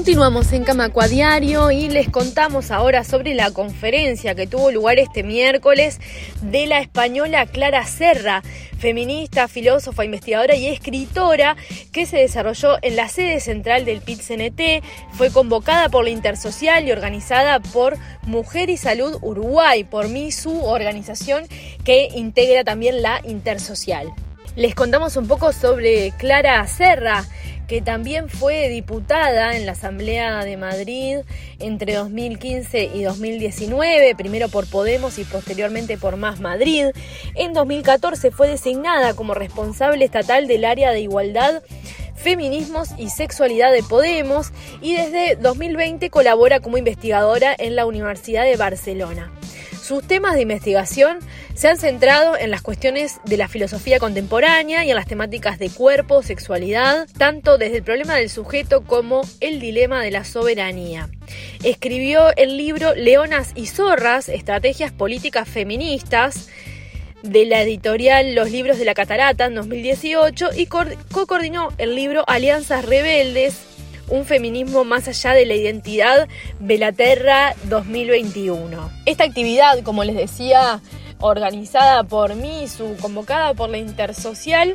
Continuamos en Camacua Diario y les contamos ahora sobre la conferencia que tuvo lugar este miércoles de la española Clara Serra, feminista, filósofa, investigadora y escritora que se desarrolló en la sede central del PIT-CNT, fue convocada por la Intersocial y organizada por Mujer y Salud Uruguay, por MISU, organización que integra también la Intersocial. Les contamos un poco sobre Clara Serra, que también fue diputada en la Asamblea de Madrid entre 2015 y 2019, primero por Podemos y posteriormente por Más Madrid. En 2014 fue designada como responsable estatal del área de igualdad Feminismos y Sexualidad de Podemos y desde 2020 colabora como investigadora en la Universidad de Barcelona. Sus temas de investigación se han centrado en las cuestiones de la filosofía contemporánea y en las temáticas de cuerpo, sexualidad, tanto desde el problema del sujeto como el dilema de la soberanía. Escribió el libro Leonas y Zorras, Estrategias Políticas Feministas, de la editorial Los Libros de la Catarata en 2018 y co-coordinó el libro Alianzas Rebeldes, un feminismo más allá de la identidad Belaterra 2021. Esta actividad, como les decía, organizada por MISU, convocada por la Intersocial,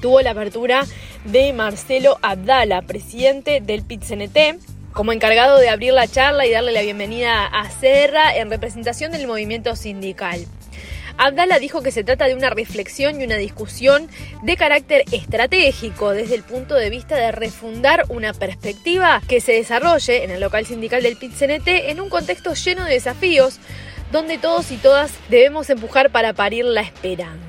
tuvo la apertura de Marcelo Abdala, presidente del PIT-CNT, como encargado de abrir la charla y darle la bienvenida a Serra en representación del movimiento sindical. Abdala dijo que se trata de una reflexión y una discusión de carácter estratégico desde el punto de vista de refundar una perspectiva que se desarrolle en el local sindical del PIT-CNT en un contexto lleno de desafíos donde todos y todas debemos empujar para parir la esperanza.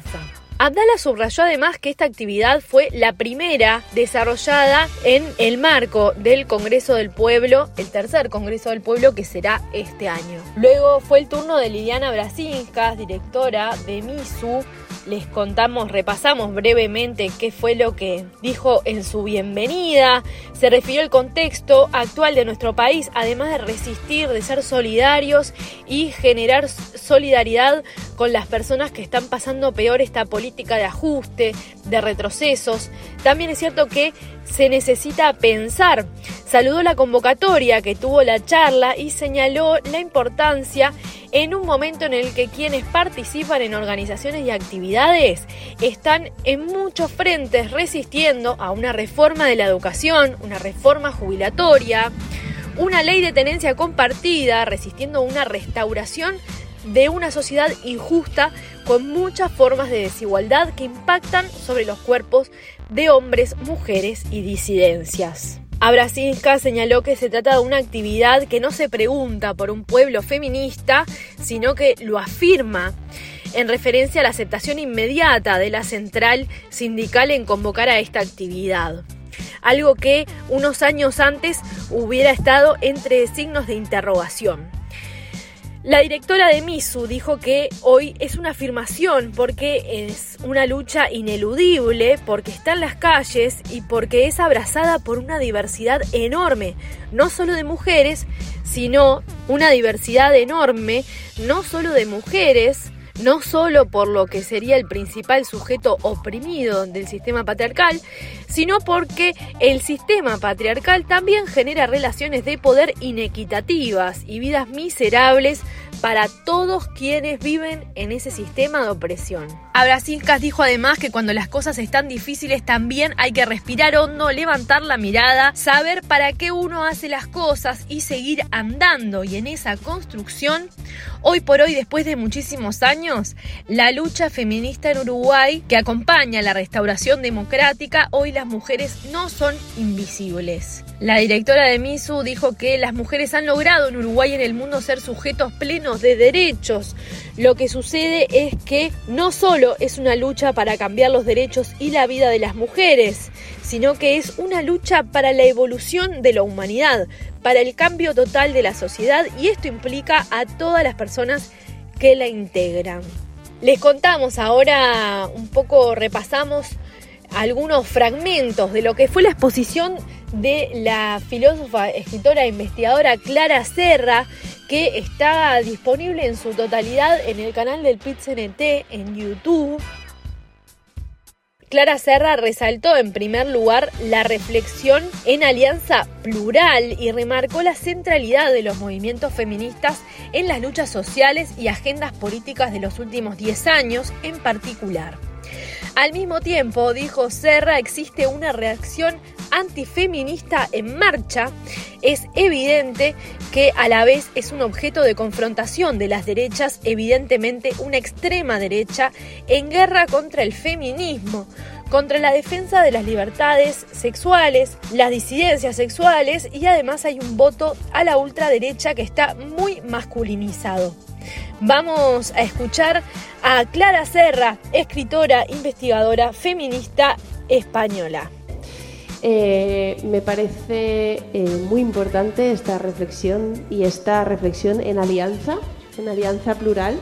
Abdala subrayó además que esta actividad fue la primera desarrollada en el marco del Congreso del Pueblo, el tercer Congreso del Pueblo que será este año. Luego fue el turno de Liliana Brasinskas, directora de MISU, les contamos, repasamos brevemente qué fue lo que dijo en su bienvenida. Se refirió al contexto actual de nuestro país, además de resistir, de ser solidarios y generar solidaridad con las personas que están pasando peor esta política de ajuste, de retrocesos. También es cierto que se necesita pensar. Saludó la convocatoria que tuvo la charla y señaló la importancia en un momento en el que quienes participan en organizaciones y actividades están en muchos frentes resistiendo a una reforma de la educación, una reforma jubilatoria, una ley de tenencia compartida, resistiendo a una restauración de una sociedad injusta con muchas formas de desigualdad que impactan sobre los cuerpos de hombres, mujeres y disidencias. Abrasinska señaló que se trata de una actividad que no se pregunta por un pueblo feminista, sino que lo afirma en referencia a la aceptación inmediata de la central sindical en convocar a esta actividad. Algo que unos años antes hubiera estado entre signos de interrogación. La directora de MISU dijo que hoy es una afirmación porque es una lucha ineludible, porque está en las calles y porque es abrazada por una diversidad enorme, no solo de mujeres, sino una diversidad enorme, no solo de mujeres, no solo por lo que sería el principal sujeto oprimido del sistema patriarcal, sino porque el sistema patriarcal también genera relaciones de poder inequitativas y vidas miserables para todos quienes viven en ese sistema de opresión. Abrasilkas dijo además que cuando las cosas están difíciles también hay que respirar hondo, levantar la mirada, saber para qué uno hace las cosas y seguir andando. Y en esa construcción, hoy por hoy, después de muchísimos años, la lucha feminista en Uruguay, que acompaña la restauración democrática, hoy las mujeres no son invisibles. La directora de MISU dijo que las mujeres han logrado en Uruguay y en el mundo ser sujetos plenos de derechos. Lo que sucede es que no solo es una lucha para cambiar los derechos y la vida de las mujeres, sino que es una lucha para la evolución de la humanidad, para el cambio total de la sociedad y esto implica a todas las personas que la integran. Les contamos ahora un poco, repasamos algunos fragmentos de lo que fue la exposición de la filósofa, escritora e investigadora Clara Serra, que está disponible en su totalidad en el canal del PIT-CNT en YouTube. Clara Serra resaltó en primer lugar la reflexión en alianza plural y remarcó la centralidad de los movimientos feministas en las luchas sociales y agendas políticas de los últimos 10 años en particular. Al mismo tiempo, dijo Serra, existe una reacción antifeminista en marcha. Es evidente que a la vez es un objeto de confrontación de las derechas, evidentemente una extrema derecha en guerra contra el feminismo contra la defensa de las libertades sexuales, las disidencias sexuales y además hay un voto a la ultraderecha que está muy masculinizado. Vamos a escuchar a Clara Serra, escritora, investigadora, feminista española. Eh, me parece eh, muy importante esta reflexión y esta reflexión en alianza, en alianza plural,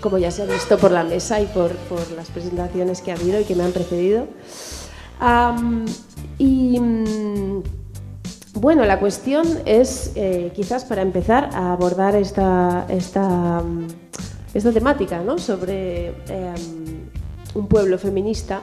como ya se ha visto por la mesa y por, las presentaciones que ha habido y que me han precedido. y mm, bueno, la cuestión es, eh, quizás para empezar a abordar esta, esta, mm, esta temática ¿no? sobre em, un pueblo feminista,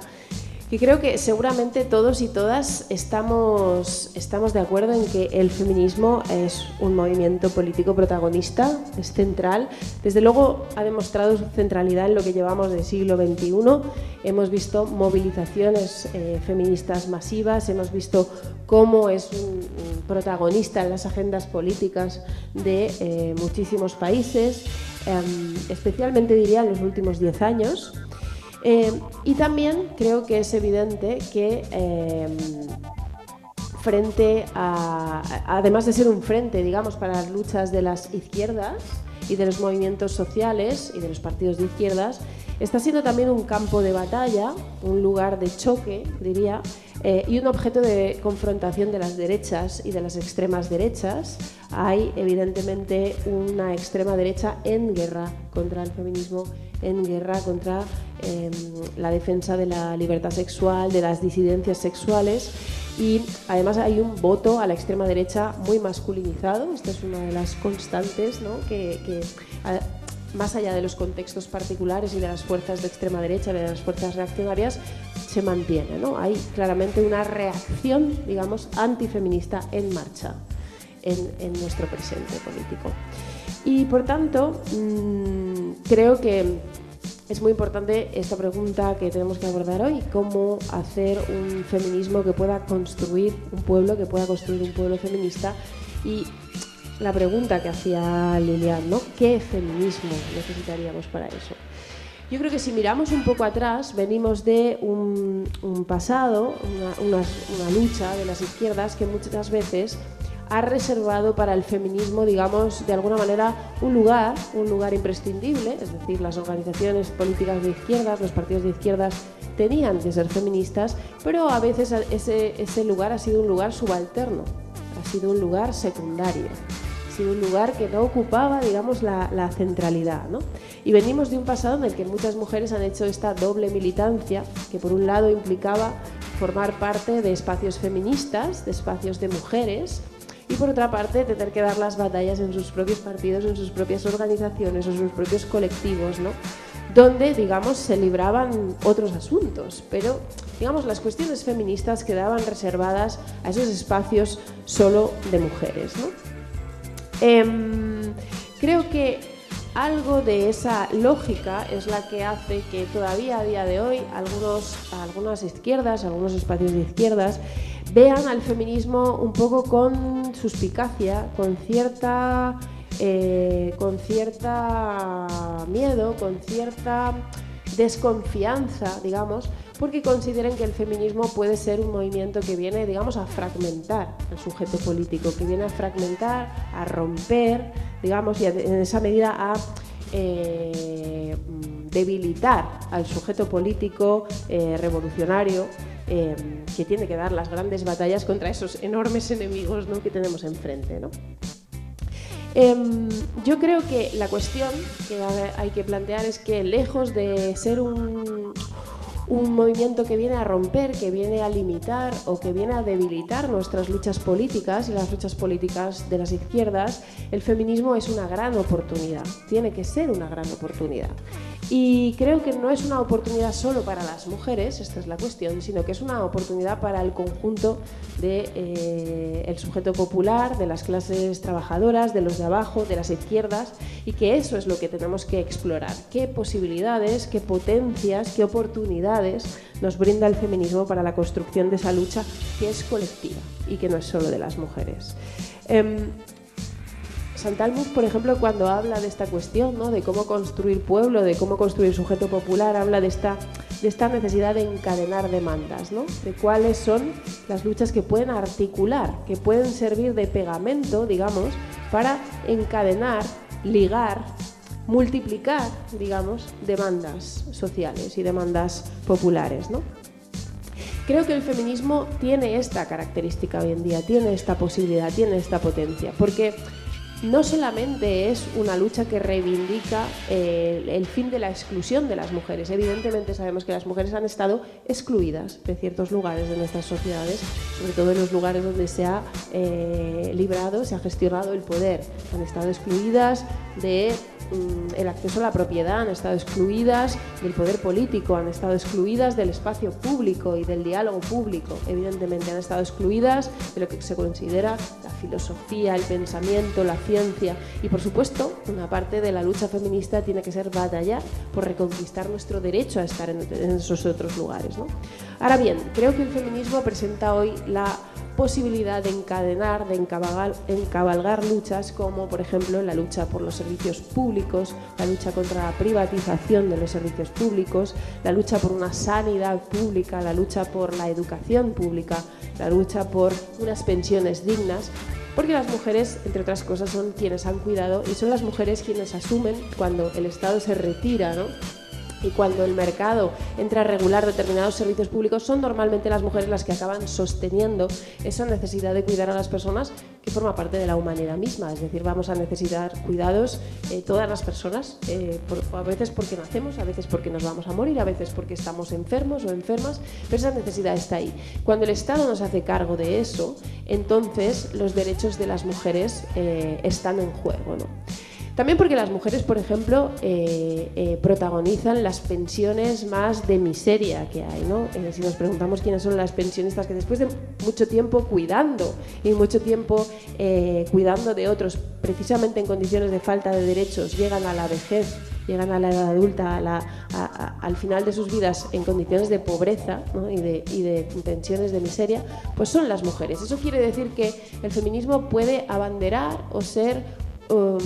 y creo que seguramente todos y todas estamos, estamos de acuerdo en que el feminismo es un movimiento político protagonista, es central. Desde luego ha demostrado su centralidad en lo que llevamos del siglo XXI. Hemos visto movilizaciones eh, feministas masivas, hemos visto cómo es un, protagonista en las agendas políticas de eh, muchísimos países, em, especialmente diría en los últimos 10 años. Eh, y también creo que es evidente que eh, frente a, además de ser un frente, digamos, para las luchas de las izquierdas y de los movimientos sociales y de los partidos de izquierdas, está siendo también un campo de batalla, un lugar de choque, diría, eh, y un objeto de confrontación de las derechas y de las extremas derechas. Hay evidentemente una extrema derecha en guerra contra el feminismo, en guerra contra em, la defensa de la libertad sexual, de las disidencias sexuales y además hay un voto a la extrema derecha muy masculinizado. Esta es una de las constantes ¿no? que, más allá de los contextos particulares y de las fuerzas de extrema derecha, de las fuerzas reaccionarias, se mantiene. ¿no? Hay claramente una reacción, digamos, antifeminista en marcha en, nuestro presente político. Y por tanto, mm, creo que es muy importante esta pregunta que tenemos que abordar hoy, cómo hacer un feminismo que pueda construir un pueblo, que pueda construir un pueblo feminista y la pregunta que hacía Lilian, ¿no? ¿Qué feminismo necesitaríamos para eso? Yo creo que si miramos un poco atrás, venimos de un, pasado, una, una, lucha de las izquierdas que muchas veces ha reservado para el feminismo, digamos, de alguna manera un lugar, un lugar imprescindible, es decir, las organizaciones políticas de izquierdas, los partidos de izquierdas tenían que ser feministas, pero a veces ese, ese lugar ha sido un lugar subalterno, ha sido un lugar secundario sido un lugar que no ocupaba, digamos, la, centralidad. ¿no? Y venimos de un pasado en el que muchas mujeres han hecho esta doble militancia, que por un lado implicaba formar parte de espacios feministas, de espacios de mujeres, y por otra parte tener que dar las batallas en sus propios partidos, en sus propias organizaciones, en sus propios colectivos, ¿no? donde, digamos, se libraban otros asuntos, pero, digamos, las cuestiones feministas quedaban reservadas a esos espacios solo de mujeres. ¿no? Em, creo que algo de esa lógica es la que hace que todavía a día de hoy algunos, algunas izquierdas, algunos espacios de izquierdas, vean al feminismo un poco con suspicacia, con cierta, eh, con cierta miedo, con cierta desconfianza, digamos, porque consideren que el feminismo puede ser un movimiento que viene, digamos, a fragmentar el sujeto político, que viene a fragmentar, a romper, digamos, y en esa medida a eh, debilitar al sujeto político eh, revolucionario eh, que tiene que dar las grandes batallas contra esos enormes enemigos que tenemos enfrente. ¿no? Em, yo creo que la cuestión que hay que plantear es que lejos de ser un, un movimiento que viene a romper, que viene a limitar o que viene a debilitar nuestras luchas políticas y las luchas políticas de las izquierdas, el feminismo es una gran oportunidad, tiene que ser una gran oportunidad. Y creo que no es una oportunidad solo para las mujeres, esta es la cuestión, sino que es una oportunidad para el conjunto del de, eh, sujeto popular, de las clases trabajadoras, de los de abajo, de las izquierdas, y que eso es lo que tenemos que explorar. ¿Qué posibilidades, qué potencias, qué oportunidades nos brinda el feminismo para la construcción de esa lucha que es colectiva y que no es solo de las mujeres? Eh, Santalmus, por ejemplo, cuando habla de esta cuestión, ¿no? de cómo construir pueblo, de cómo construir sujeto popular, habla de esta, de esta necesidad de encadenar demandas, ¿no? de cuáles son las luchas que pueden articular, que pueden servir de pegamento, digamos, para encadenar, ligar, multiplicar, digamos, demandas sociales y demandas populares. ¿no? Creo que el feminismo tiene esta característica hoy en día, tiene esta posibilidad, tiene esta potencia, porque no solamente es una lucha que reivindica eh, el fin de la exclusión de las mujeres. Evidentemente sabemos que las mujeres han estado excluidas de ciertos lugares de nuestras sociedades, sobre todo en los lugares donde se ha eh, librado, se ha gestionado el poder. Han estado excluidas de Mm, el acceso a la propiedad, han estado excluidas del poder político, han estado excluidas del espacio público y del diálogo público. Evidentemente han estado excluidas de lo que se considera la filosofía, el pensamiento, la ciencia y por supuesto una parte de la lucha feminista tiene que ser batallar por reconquistar nuestro derecho a estar en, esos otros lugares. Ahora bien, creo que el feminismo presenta hoy la posibilidad de encadenar, de encabalgar, luchas como por ejemplo la lucha por los servicios públicos, la lucha contra la privatización de los servicios públicos, la lucha por una sanidad pública, la lucha por la educación pública, la lucha por unas pensiones dignas, porque las mujeres, entre otras cosas, son quienes han cuidado y son las mujeres quienes asumen cuando el Estado se retira, ¿no? y cuando el mercado entra a regular determinados servicios públicos, son normalmente las mujeres las que acaban sosteniendo esa necesidad de cuidar a las personas que forma parte de la humanidad misma. Es decir, vamos a necesitar cuidados eh, todas las personas, eh, a veces porque nacemos, a veces porque nos vamos a morir, a veces porque estamos enfermos o enfermas, pero esa necesidad está ahí. Cuando el Estado nos hace cargo de eso, entonces los derechos de las mujeres eh, están en juego. ¿no? También porque las mujeres, por ejemplo, eh, eh, protagonizan las pensiones más de miseria que hay. ¿no? Eh, si nos preguntamos quiénes son las pensionistas que después de mucho tiempo cuidando y mucho tiempo cuidando de otros, precisamente en condiciones de falta de derechos, llegan a la vejez, llegan a la edad adulta, al final de sus vidas en condiciones de pobreza y, de, y de pensiones de miseria, pues son las mujeres. Eso quiere decir que el feminismo puede abanderar o ser Um,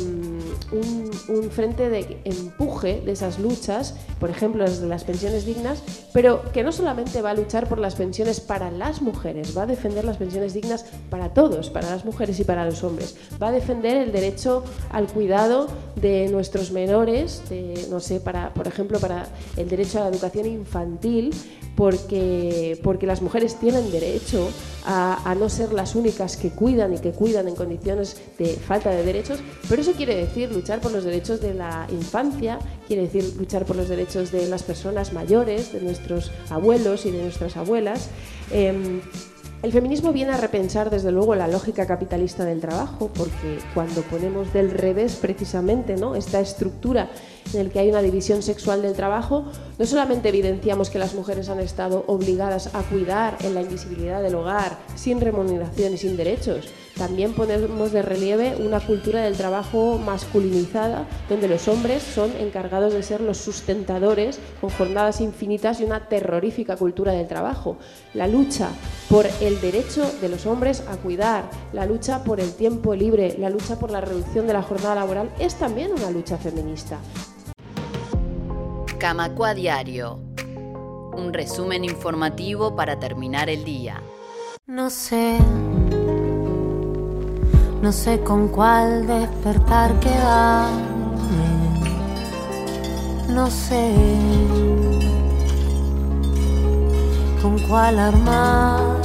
un, frente de empuje de esas luchas, por ejemplo, las de las pensiones dignas, pero que no solamente va a luchar por las pensiones para las mujeres, va a defender las pensiones dignas para todos, para las mujeres y para los hombres, va a defender el derecho al cuidado de nuestros menores, no sé, para, por ejemplo, para el derecho a la educación infantil, porque, porque las mujeres tienen derecho a, no ser las únicas que cuidan y que cuidan en condiciones de falta de derechos, pero eso quiere decir luchar por los derechos de la infancia, quiere decir luchar por los derechos de las personas mayores, de nuestros abuelos y de nuestras abuelas. Em, el feminismo viene a repensar desde luego la lógica capitalista del trabajo, porque cuando ponemos del revés precisamente ¿no? esta estructura en el que hay una división sexual del trabajo, no solamente evidenciamos que las mujeres han estado obligadas a cuidar en la invisibilidad del hogar, sin remuneración y sin derechos, también ponemos de relieve una cultura del trabajo masculinizada, donde los hombres son encargados de ser los sustentadores con jornadas infinitas y una terrorífica cultura del trabajo. La lucha por el derecho de los hombres a cuidar, la lucha por el tiempo libre, la lucha por la reducción de la jornada laboral es también una lucha feminista. Camacua Diario. Un resumen informativo para terminar el día. No sé, no sé con cuál despertar quedarme. No sé con cuál armarme.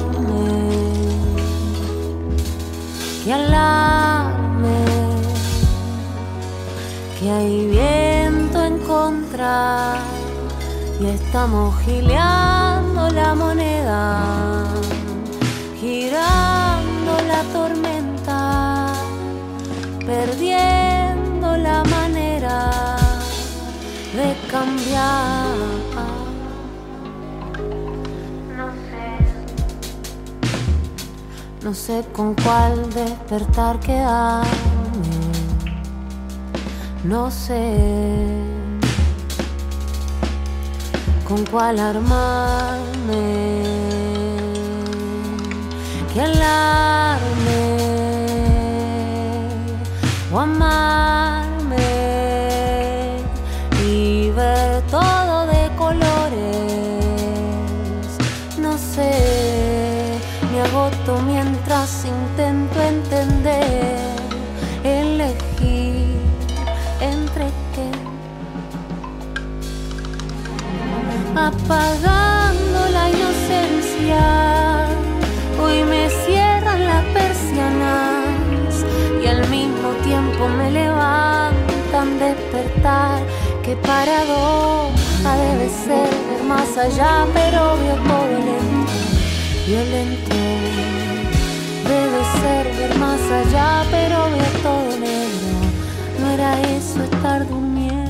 Que alarme, que hay viento en contra y estamos gileando la moneda, girando la tormenta, cambiar. No sé, no sé con cuál despertar quedarme. No sé con cuál armarme. Que alarme o amarme Apagando la inocencia, hoy me cierran las persianas y al mismo tiempo me levantan despertar. Qué paradoja debe ser ver más allá, pero veo todo lento, violento. Debe ser ver más allá, pero veo todo negro. No era eso estar durmiendo.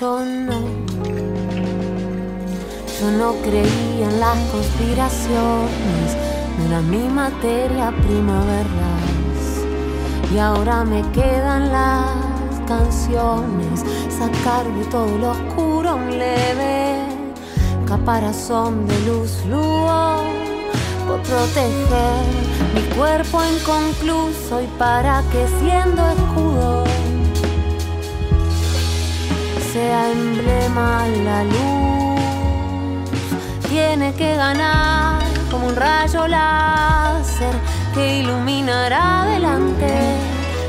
Yo no, yo no creía en las conspiraciones, no era mi materia prima verlas. Y ahora me quedan las canciones, sacar de todo lo oscuro un leve caparazón de luz lúo por proteger mi cuerpo inconcluso y para que siendo escudo sea emblema la luz. Tiene que ganar como un rayo láser que iluminará adelante,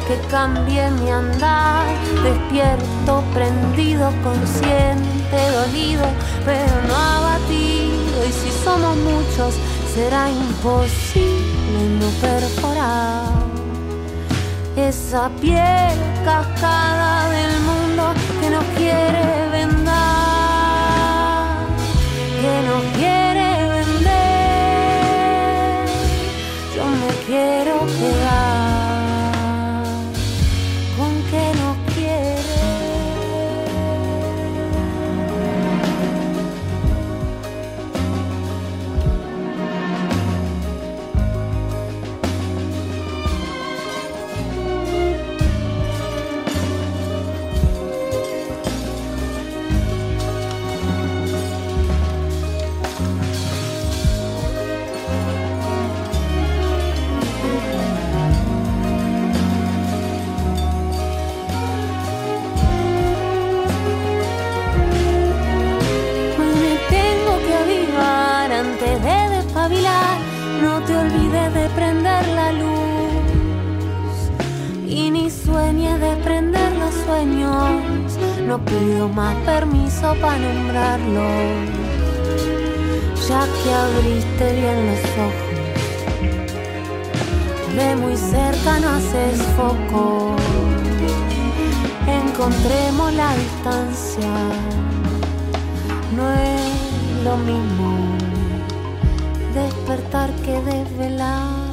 que cambie mi andar, despierto, prendido, consciente, dolido, pero no abatido. Y si somos muchos, será imposible no perforar esa piel cascada No pido más permiso para nombrarlo, ya que abriste bien los ojos. De muy cerca no haces foco. Encontremos la distancia no es lo mismo despertar que desvelar.